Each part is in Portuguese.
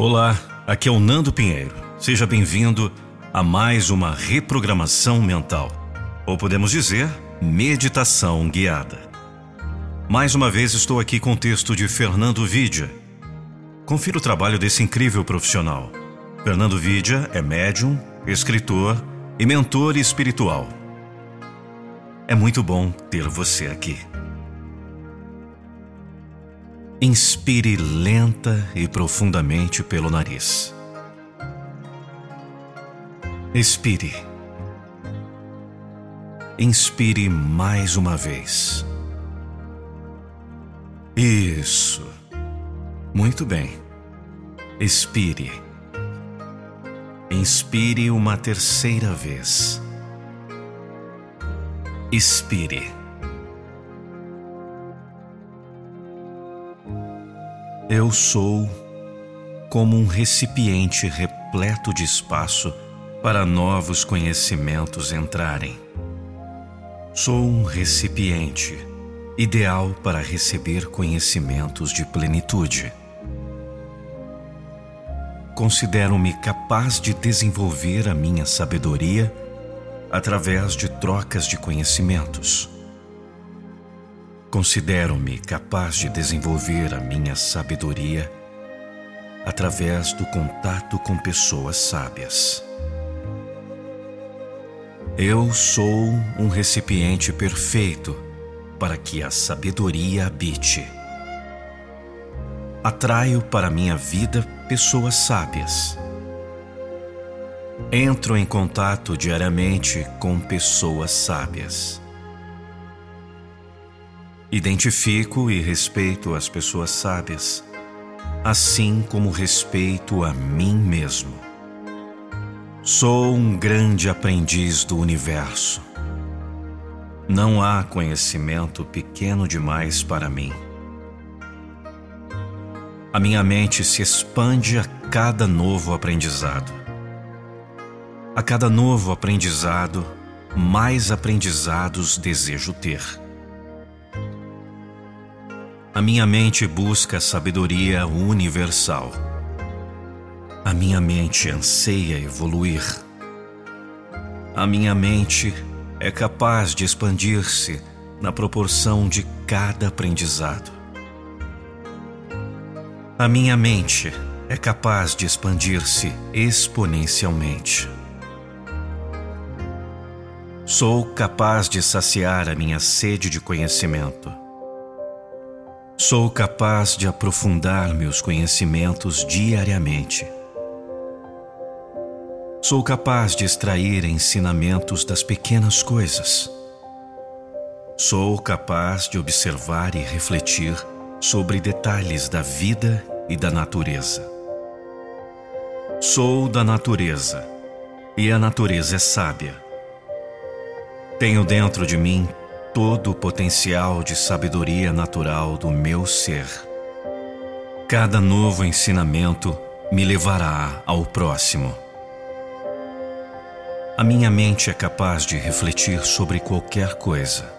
Olá, aqui é o Nando Pinheiro. Seja bem-vindo a mais uma reprogramação mental, ou podemos dizer, meditação guiada. Mais uma vez estou aqui com o texto de Fernando Vidia. Confira o trabalho desse incrível profissional. Fernando Vidia é médium, escritor e mentor espiritual. É muito bom ter você aqui. Inspire lenta e profundamente pelo nariz. Expire. Inspire mais uma vez. Isso. Muito bem. Expire. Inspire uma terceira vez. Expire. Eu sou como um recipiente repleto de espaço para novos conhecimentos entrarem. Sou um recipiente ideal para receber conhecimentos de plenitude. Considero-me capaz de desenvolver a minha sabedoria através de trocas de conhecimentos Considero-me capaz de desenvolver a minha sabedoria através do contato com pessoas sábias. Eu sou um recipiente perfeito para que a sabedoria habite. Atraio para minha vida pessoas sábias. Entro em contato diariamente com pessoas sábias. Identifico e respeito as pessoas sábias, assim como respeito a mim mesmo. Sou um grande aprendiz do universo. Não há conhecimento pequeno demais para mim. A minha mente se expande a cada novo aprendizado. A cada novo aprendizado, mais aprendizados desejo ter. A minha mente busca sabedoria universal. A minha mente anseia evoluir. A minha mente é capaz de expandir-se na proporção de cada aprendizado. A minha mente é capaz de expandir-se exponencialmente. Sou capaz de saciar a minha sede de conhecimento Sou capaz de aprofundar meus conhecimentos diariamente. Sou capaz de extrair ensinamentos das pequenas coisas. Sou capaz de observar e refletir sobre detalhes da vida e da natureza. Sou da natureza e a natureza é sábia. Tenho dentro de mim todo o potencial de sabedoria natural do meu ser. Cada novo ensinamento me levará ao próximo. A minha mente é capaz de refletir sobre qualquer coisa.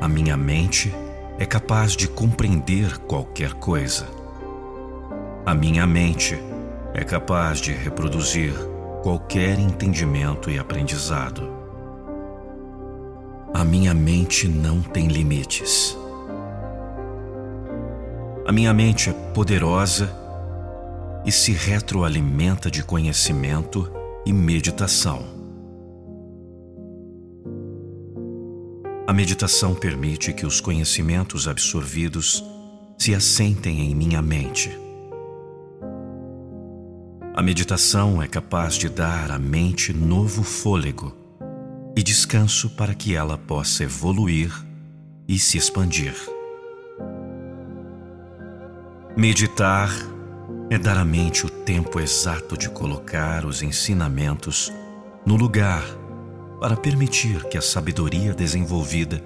A minha mente é capaz de compreender qualquer coisa. A minha mente é capaz de reproduzir qualquer entendimento e aprendizado. A minha mente não tem limites. A minha mente é poderosa e se retroalimenta de conhecimento e meditação. A meditação permite que os conhecimentos absorvidos se assentem em minha mente. A meditação é capaz de dar à mente novo fôlego e descanso para que ela possa evoluir e se expandir. Meditar é dar à mente o tempo exato de colocar os ensinamentos no lugar para permitir que a sabedoria desenvolvida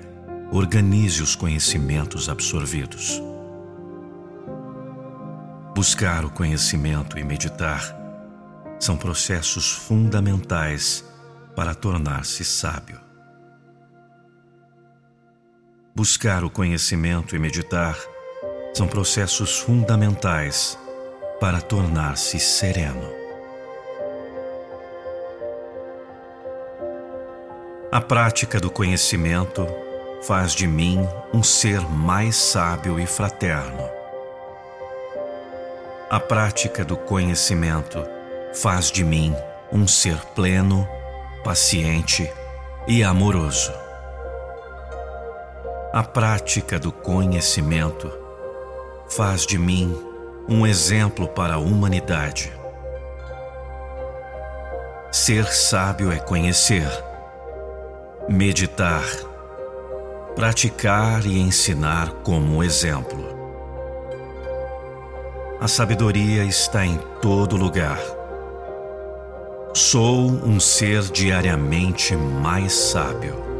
organize os conhecimentos absorvidos. Buscar o conhecimento e meditar são processos fundamentais para tornar-se sábio. Buscar o conhecimento e meditar são processos fundamentais para tornar-se sereno. A prática do conhecimento faz de mim um ser mais sábio e fraterno. A prática do conhecimento faz de mim um ser pleno, paciente e amoroso. A prática do conhecimento faz de mim um exemplo para a humanidade. Ser sábio é conhecer, meditar, praticar e ensinar como exemplo. A sabedoria está em todo lugar. Sou um ser diariamente mais sábio.